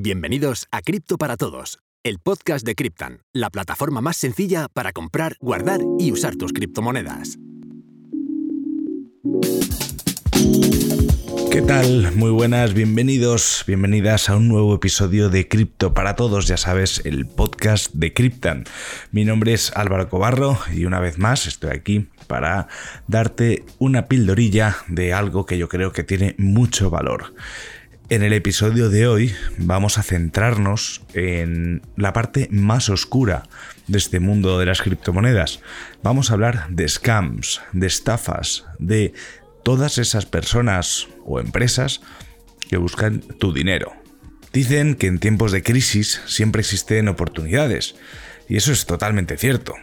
Bienvenidos a Cripto para Todos, el podcast de Cryptan, la plataforma más sencilla para comprar, guardar y usar tus criptomonedas. ¿Qué tal? Muy buenas, bienvenidos, bienvenidas a un nuevo episodio de Cripto para Todos, ya sabes, el podcast de Cryptan. Mi nombre es Álvaro Cobarro y una vez más estoy aquí para darte una pildorilla de algo que yo creo que tiene mucho valor. En el episodio de hoy vamos a centrarnos en la parte más oscura de este mundo de las criptomonedas. Vamos a hablar de scams, de estafas, de todas esas personas o empresas que buscan tu dinero. Dicen que en tiempos de crisis siempre existen oportunidades, y eso es totalmente cierto.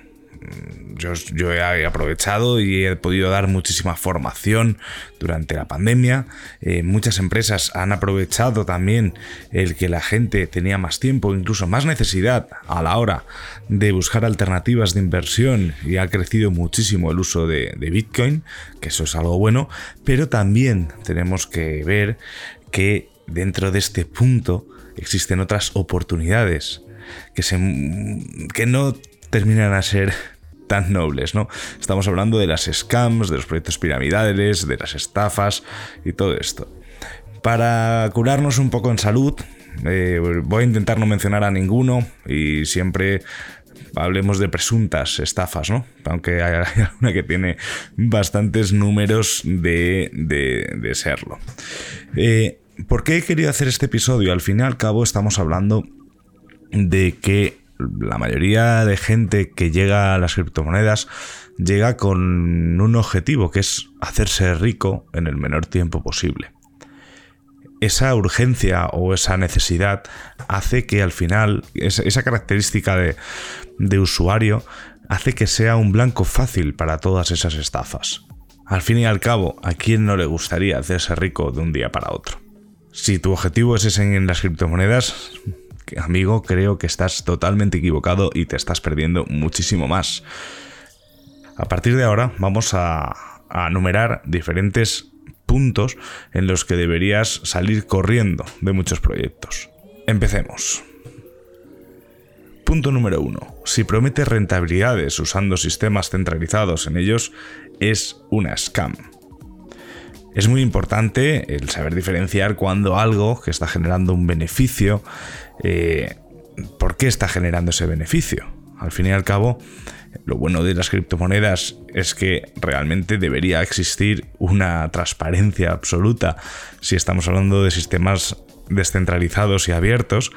Mm, yo, he aprovechado y he podido dar muchísima formación durante la pandemia. Eh, muchas empresas han aprovechado también el que la gente tenía más tiempo, incluso más necesidad a la hora de buscar alternativas de inversión y ha crecido muchísimo el uso de, Bitcoin, que eso es algo bueno, pero también tenemos que ver que dentro de este punto existen otras oportunidades que, se, que no terminan a ser tan nobles, ¿no? Estamos hablando de las scams, de los proyectos piramidales, de las estafas y todo esto. Para curarnos un poco en salud, eh, voy a intentar no mencionar a ninguno y siempre hablemos de presuntas estafas, ¿no? Aunque hay una que tiene bastantes números de, de, serlo. Eh, ¿Por qué he querido hacer este episodio? Al fin y al cabo estamos hablando de que la mayoría de gente que llega a las criptomonedas llega con un objetivo, que es hacerse rico en el menor tiempo posible. Esa urgencia o esa necesidad hace que al final, esa característica de, usuario, hace que sea un blanco fácil para todas esas estafas. Al fin y al cabo, ¿a quién no le gustaría hacerse rico de un día para otro? Si tu objetivo es ese en las criptomonedas, amigo, creo que estás totalmente equivocado y te estás perdiendo muchísimo más. A partir de ahora vamos a, a numerar diferentes puntos en los que deberías salir corriendo de muchos proyectos. Empecemos. Punto número uno. Si prometes rentabilidades usando sistemas centralizados en ellos, es una scam. Es muy importante el saber diferenciar cuando algo que está generando un beneficio, eh, ¿por qué está generando ese beneficio? Al fin y al cabo, lo bueno de las criptomonedas es que realmente debería existir una transparencia absoluta si estamos hablando de sistemas descentralizados y abiertos.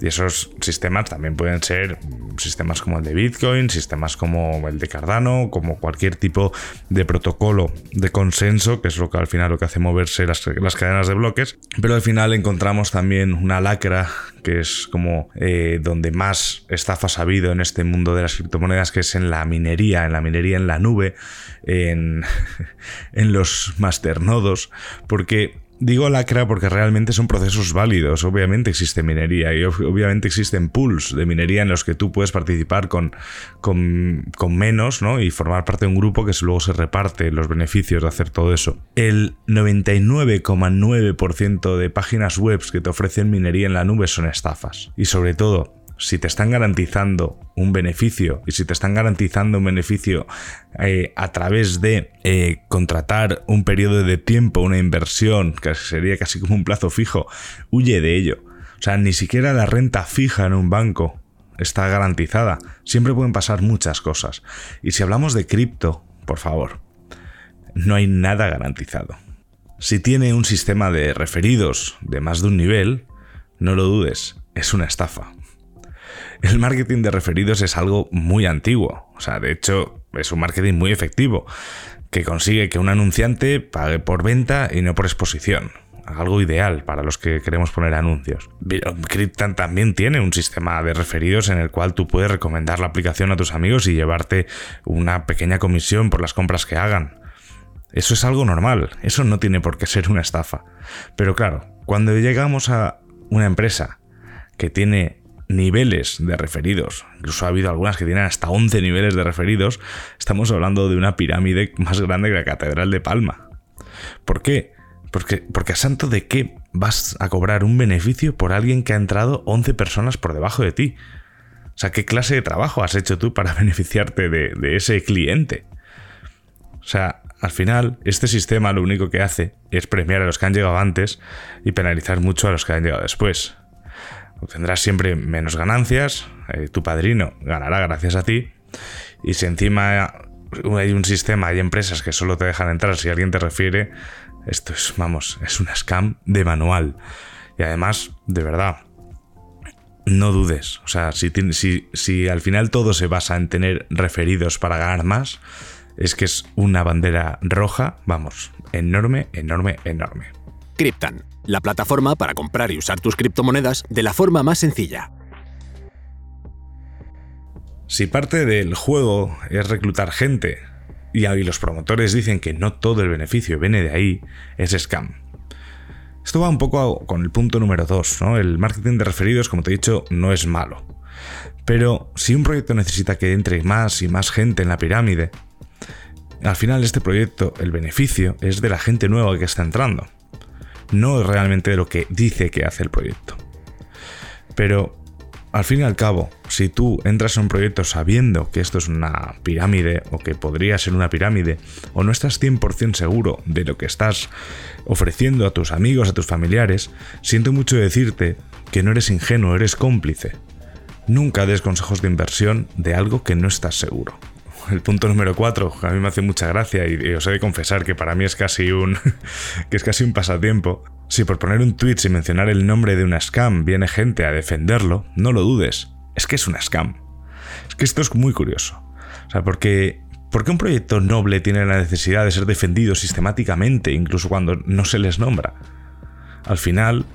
Y esos sistemas también pueden ser sistemas como el de Bitcoin, sistemas como el de Cardano, como cualquier tipo de protocolo de consenso, que es lo que al final lo que hace moverse las, cadenas de bloques. Pero al final encontramos también una lacra que es como eh, donde más estafas ha habido en este mundo de las criptomonedas, que es en la minería, en la minería en la nube, en, en los masternodos, porque Digo lacra porque realmente son procesos válidos. Obviamente existe minería y obviamente existen pools de minería en los que tú puedes participar con, con, con menos ¿no? y formar parte de un grupo que luego se reparte los beneficios de hacer todo eso. El 99,9% de páginas web que te ofrecen minería en la nube son estafas. Y sobre todo, si te están garantizando un beneficio y si te están garantizando un beneficio eh, a través de eh, contratar un periodo de tiempo, una inversión, que sería casi como un plazo fijo, huye de ello. O sea, ni siquiera la renta fija en un banco está garantizada. Siempre pueden pasar muchas cosas. Y si hablamos de cripto, por favor, no hay nada garantizado. Si tiene un sistema de referidos de más de un nivel, no lo dudes, es una estafa. El marketing de referidos es algo muy antiguo, o sea, de hecho es un marketing muy efectivo, que consigue que un anunciante pague por venta y no por exposición. Algo ideal para los que queremos poner anuncios. Cryptan también tiene un sistema de referidos en el cual tú puedes recomendar la aplicación a tus amigos y llevarte una pequeña comisión por las compras que hagan. Eso es algo normal, eso no tiene por qué ser una estafa. Pero claro, cuando llegamos a una empresa que tiene niveles de referidos, incluso ha habido algunas que tienen hasta 11 niveles de referidos, estamos hablando de una pirámide más grande que la Catedral de Palma. ¿Por qué? Porque, a santo de qué vas a cobrar un beneficio por alguien que ha entrado 11 personas por debajo de ti. O sea, ¿qué clase de trabajo has hecho tú para beneficiarte de, de ese cliente? O sea, al final, este sistema lo único que hace es premiar a los que han llegado antes y penalizar mucho a los que han llegado después. Obtendrás siempre menos ganancias, eh, tu padrino ganará gracias a ti, y si encima hay un sistema, hay empresas que solo te dejan entrar si alguien te refiere, esto es, vamos, es una scam de manual. Y además, de verdad, no dudes. O sea, si, si, si al final todo se basa en tener referidos para ganar más, es que es una bandera roja, vamos, enorme, enorme, enorme. Cryptan, la plataforma para comprar y usar tus criptomonedas de la forma más sencilla. Si parte del juego es reclutar gente y los promotores dicen que no todo el beneficio viene de ahí, es scam. Esto va un poco con el punto número 2, ¿no? El marketing de referidos, como te he dicho, no es malo. Pero si un proyecto necesita que entre más y más gente en la pirámide, al final este proyecto, el beneficio es de la gente nueva que está entrando, no realmente de lo que dice que hace el proyecto. Pero al fin y al cabo, si tú entras en un proyecto sabiendo que esto es una pirámide o que podría ser una pirámide, o no estás 100% seguro de lo que estás ofreciendo a tus amigos, a tus familiares, siento mucho decirte que no eres ingenuo, eres cómplice. Nunca des consejos de inversión de algo que no estás seguro el punto número 4, a mí me hace mucha gracia y, os he de confesar que para mí es casi un que es casi un pasatiempo. Si por poner un tweet sin mencionar el nombre de una scam viene gente a defenderlo, no lo dudes, es que es una scam. Es que esto es muy curioso. O sea, porque ¿por qué un proyecto noble tiene la necesidad de ser defendido sistemáticamente incluso cuando no se les nombra? Al final,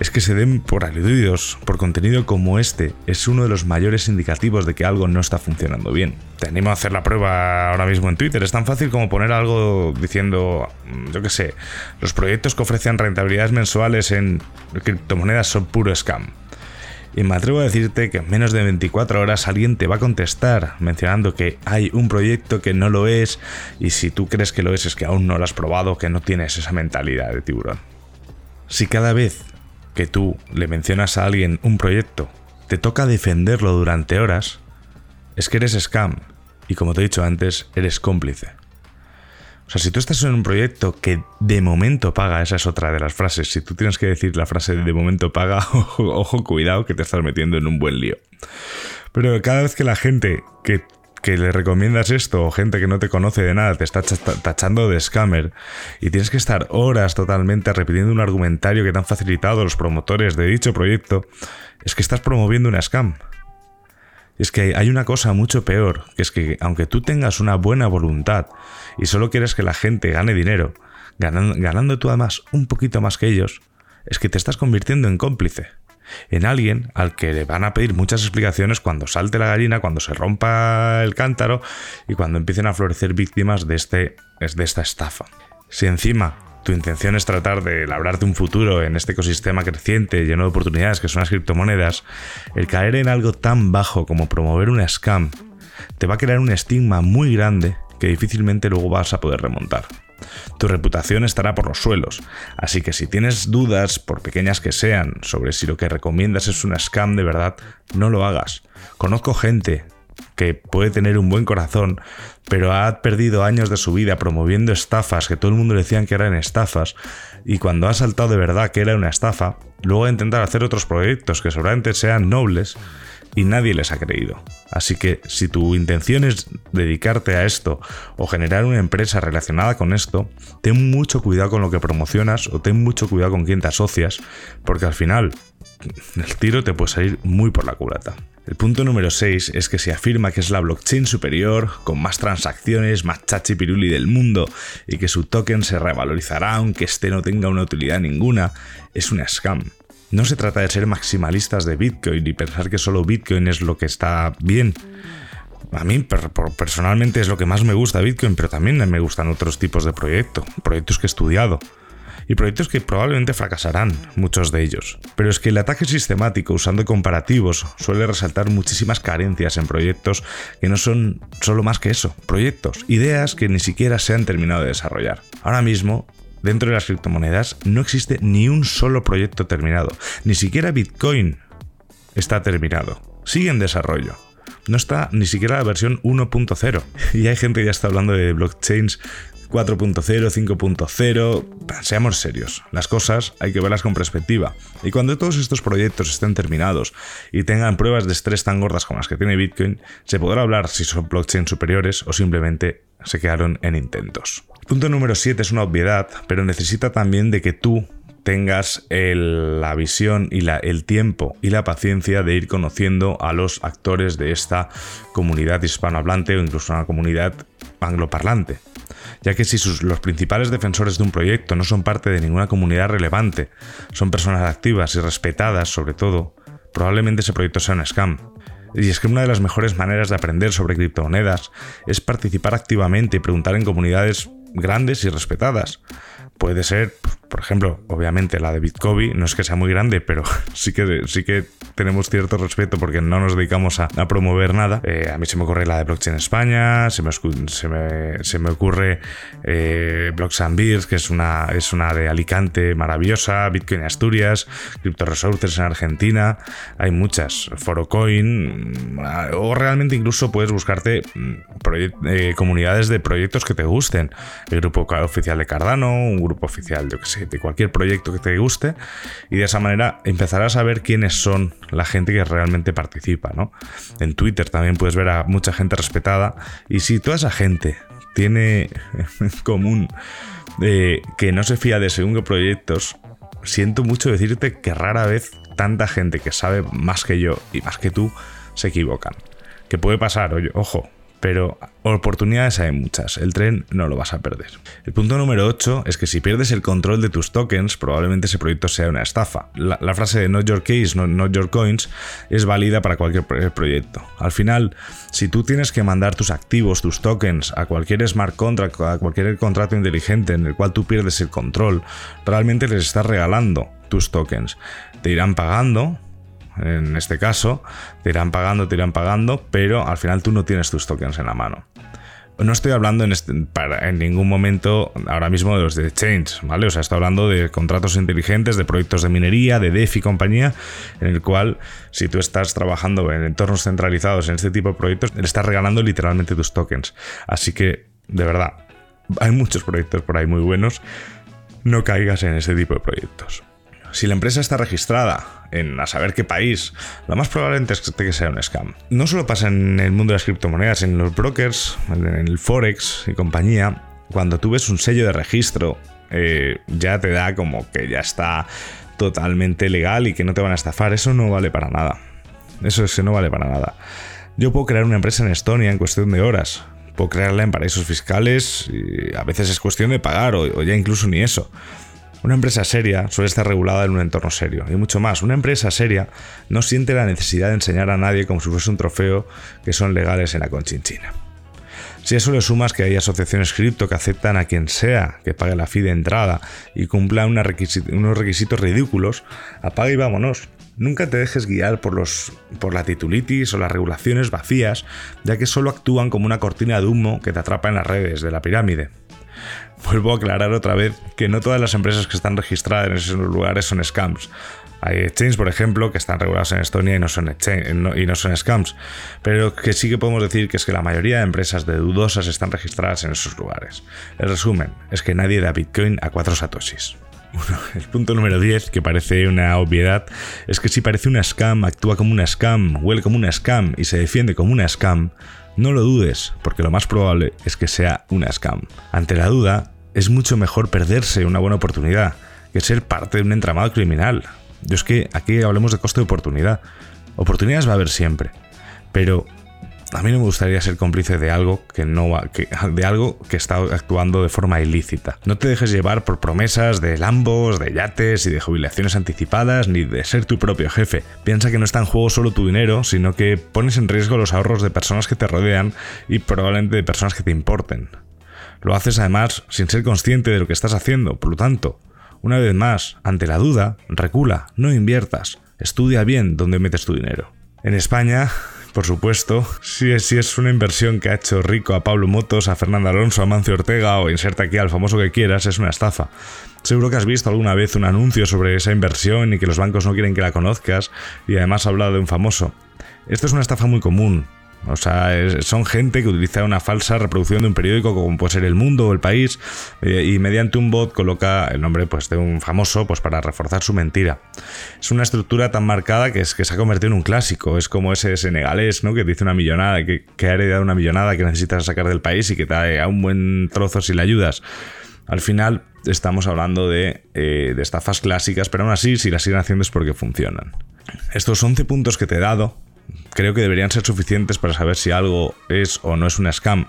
es que se den por aludidos por contenido como este es uno de los mayores indicativos de que algo no está funcionando bien. Te animo a hacer la prueba ahora mismo en Twitter. Es tan fácil como poner algo diciendo, mm, yo qué sé, los proyectos que ofrecen rentabilidades mensuales en criptomonedas son puro scam. Y me atrevo a decirte que en menos de 24 horas alguien te va a contestar mencionando que hay un proyecto que no lo es y si tú crees que lo es es que aún no lo has probado, que no tienes esa mentalidad de tiburón. Si cada vez que tú le mencionas a alguien un proyecto, te toca defenderlo durante horas, es que eres scam y como te he dicho antes, eres cómplice. O sea, si tú estás en un proyecto que de momento paga, esa es otra de las frases, si tú tienes que decir la frase de momento paga, ojo, ojo cuidado que te estás metiendo en un buen lío. Pero cada vez que la gente que que le recomiendas esto o gente que no te conoce de nada te está tachando de scammer y tienes que estar horas totalmente repitiendo un argumentario que te han facilitado los promotores de dicho proyecto, es que estás promoviendo una scam. Es que hay una cosa mucho peor, que es que aunque tú tengas una buena voluntad y solo quieres que la gente gane dinero, ganando, ganando tú además un poquito más que ellos, es que te estás convirtiendo en cómplice en alguien al que le van a pedir muchas explicaciones cuando salte la gallina, cuando se rompa el cántaro y cuando empiecen a florecer víctimas de, este, de esta estafa. Si encima tu intención es tratar de labrarte un futuro en este ecosistema creciente lleno de oportunidades que son las criptomonedas, el caer en algo tan bajo como promover una scam te va a crear un estigma muy grande que difícilmente luego vas a poder remontar tu reputación estará por los suelos. Así que si tienes dudas, por pequeñas que sean, sobre si lo que recomiendas es una scam de verdad, no lo hagas. Conozco gente que puede tener un buen corazón, pero ha perdido años de su vida promoviendo estafas que todo el mundo decían que eran estafas, y cuando ha saltado de verdad que era una estafa, luego a intentar hacer otros proyectos que seguramente sean nobles, y nadie les ha creído. Así que si tu intención es dedicarte a esto o generar una empresa relacionada con esto, ten mucho cuidado con lo que promocionas o ten mucho cuidado con quién te asocias, porque al final el tiro te puede salir muy por la culata. El punto número 6 es que se afirma que es la blockchain superior, con más transacciones, más chachi piruli del mundo, y que su token se revalorizará aunque este no tenga una utilidad ninguna, es una scam. No se trata de ser maximalistas de Bitcoin y pensar que solo Bitcoin es lo que está bien. A mí personalmente es lo que más me gusta Bitcoin, pero también me gustan otros tipos de proyectos, proyectos que he estudiado. Y proyectos que probablemente fracasarán, muchos de ellos. Pero es que el ataque sistemático usando comparativos suele resaltar muchísimas carencias en proyectos que no son solo más que eso, proyectos, ideas que ni siquiera se han terminado de desarrollar. Ahora mismo dentro de las criptomonedas no existe ni un solo proyecto terminado. Ni siquiera Bitcoin está terminado. Sigue en desarrollo. No está ni siquiera la versión 1.0. Y hay gente que ya está hablando de blockchains 4.0, 5.0. Seamos serios, las cosas hay que verlas con perspectiva. Y cuando todos estos proyectos estén terminados y tengan pruebas de estrés tan gordas como las que tiene Bitcoin, se podrá hablar si son blockchains superiores o simplemente se quedaron en intentos. Punto número 7 es una obviedad, pero necesita también de que tú tengas la visión y el tiempo y la paciencia de ir conociendo a los actores de esta comunidad hispanohablante o incluso una comunidad angloparlante. Ya que si los principales defensores de un proyecto no son parte de ninguna comunidad relevante, son personas activas y respetadas sobre todo, probablemente ese proyecto sea un scam. Y es que una de las mejores maneras de aprender sobre criptomonedas es participar activamente y preguntar en comunidades grandes y respetadas. Puede ser, por ejemplo, obviamente la de Bitcoin, no es que sea muy grande, pero sí que, sí que tenemos cierto respeto porque no nos dedicamos a, promover nada. Eh, a mí se me ocurre la de Blockchain España, se me, se me, ocurre eh, Blocks and Beers, que es una, es una de Alicante maravillosa, Bitcoin Asturias, Crypto Resources en Argentina, hay muchas, Forocoin, o realmente incluso puedes buscarte mm, eh, comunidades de proyectos que te gusten. El grupo oficial de Cardano, un grupo oficial, yo que sé, de cualquier proyecto que te guste, y de esa manera empezarás a ver quiénes son la gente que realmente participa, ¿no? En Twitter también puedes ver a mucha gente respetada, y si toda esa gente tiene en común eh, que no se fía de según qué proyectos, siento mucho decirte que rara vez tanta gente que sabe más que yo y más que tú se equivocan. Que puede pasar, ojo, pero oportunidades hay muchas, el tren no lo vas a perder. El punto número 8 es que si pierdes el control de tus tokens, probablemente ese proyecto sea una estafa. La, frase de not your case, not, your coins es válida para cualquier proyecto. Al final, si tú tienes que mandar tus activos, tus tokens, a cualquier smart contract, a cualquier contrato inteligente en el cual tú pierdes el control, realmente les estás regalando tus tokens. Te irán pagando, en este caso, te irán pagando, te irán pagando, pero al final tú no tienes tus tokens en la mano. No estoy hablando en, este, ningún momento ahora mismo de los de Change, ¿vale? O sea, estoy hablando de contratos inteligentes, de proyectos de minería, de DeFi y compañía, en el cual si tú estás trabajando en entornos centralizados en este tipo de proyectos, le estás regalando literalmente tus tokens. Así que, de verdad, hay muchos proyectos por ahí muy buenos. No caigas en ese tipo de proyectos. Si la empresa está registrada en a saber qué país, lo más probable es que sea un scam. No solo pasa en el mundo de las criptomonedas, en los brokers, en el Forex y compañía, cuando tú ves un sello de registro, eh, ya te da como que ya está totalmente legal y que no te van a estafar. Eso no vale para nada. Eso no vale para nada. Yo puedo crear una empresa en Estonia en cuestión de horas. Puedo crearla en paraísos fiscales y a veces es cuestión de pagar o ya incluso ni eso. Una empresa seria suele estar regulada en un entorno serio. Y mucho más, una empresa seria no siente la necesidad de enseñar a nadie como si fuese un trofeo que son legales en la conchinchina. Si a eso le sumas que hay asociaciones cripto que aceptan a quien sea que pague la fee de entrada y cumpla unos requisitos ridículos, apaga y vámonos. Nunca te dejes guiar por, los, por la titulitis o las regulaciones vacías, ya que solo actúan como una cortina de humo que te atrapa en las redes de la pirámide. Vuelvo a aclarar otra vez que no todas las empresas que están registradas en esos lugares son scams. Hay exchanges, por ejemplo, que están regulados en Estonia y no son, y no son scams. Pero que sí que podemos decir que es que la mayoría de empresas de dudosas están registradas en esos lugares. El resumen es que nadie da Bitcoin a cuatro satoshis. el punto número 10, que parece una obviedad, es que si parece una scam, actúa como una scam, huele como una scam y se defiende como una scam, no lo dudes, porque lo más probable es que sea una scam. Ante la duda, es mucho mejor perderse una buena oportunidad que ser parte de un entramado criminal. Yo es que aquí hablemos de coste de oportunidad. Oportunidades va a haber siempre, pero a mí no me gustaría ser cómplice de algo que no va, que, de algo que está actuando de forma ilícita. No te dejes llevar por promesas de lambos, de yates y de jubilaciones anticipadas, ni de ser tu propio jefe. Piensa que no está en juego solo tu dinero, sino que pones en riesgo los ahorros de personas que te rodean y probablemente de personas que te importen. Lo haces además sin ser consciente de lo que estás haciendo, por lo tanto, una vez más, ante la duda, recula, no inviertas, estudia bien dónde metes tu dinero. En España por supuesto, si es, una inversión que ha hecho rico a Pablo Motos, a Fernando Alonso, a Mancio Ortega o inserta aquí al famoso que quieras, es una estafa. Seguro que has visto alguna vez un anuncio sobre esa inversión y que los bancos no quieren que la conozcas y además ha hablado de un famoso. Esto es una estafa muy común, o sea, son gente que utiliza una falsa reproducción de un periódico como puede ser El Mundo o El País eh, y mediante un bot coloca el nombre pues, de un famoso pues, para reforzar su mentira. Es una estructura tan marcada que, es, que se ha convertido en un clásico. Es como ese senegalés ¿no? que dice una millonada, que, ha heredado una millonada que necesitas sacar del país y que te da a un buen trozo si le ayudas. Al final estamos hablando de, eh, de estafas clásicas, pero aún así, si las siguen haciendo es porque funcionan. Estos 11 puntos que te he dado creo que deberían ser suficientes para saber si algo es o no es una scam.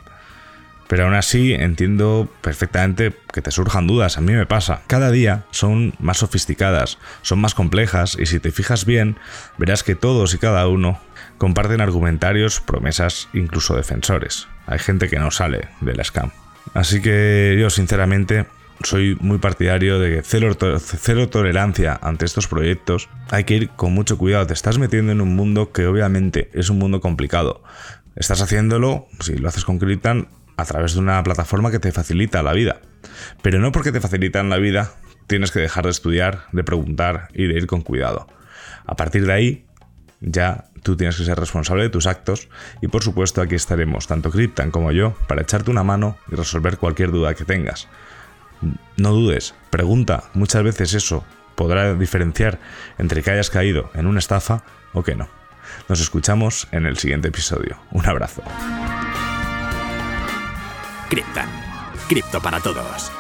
Pero aún así entiendo perfectamente que te surjan dudas, a mí me pasa. Cada día son más sofisticadas, son más complejas y si te fijas bien, verás que todos y cada uno comparten argumentarios, promesas, incluso defensores. Hay gente que no sale de la scam. Así que yo sinceramente soy muy partidario de cero, cero, tolerancia ante estos proyectos. Hay que ir con mucho cuidado. Te estás metiendo en un mundo que obviamente es un mundo complicado. Estás haciéndolo, si lo haces con Cryptan, a través de una plataforma que te facilita la vida. Pero no porque te facilitan la vida, tienes que dejar de estudiar, de preguntar y de ir con cuidado. A partir de ahí, ya tú tienes que ser responsable de tus actos y por supuesto aquí estaremos, tanto Cryptan como yo, para echarte una mano y resolver cualquier duda que tengas. No dudes, pregunta, muchas veces eso podrá diferenciar entre que hayas caído en una estafa o que no. Nos escuchamos en el siguiente episodio. Un abrazo. Cripto para todos.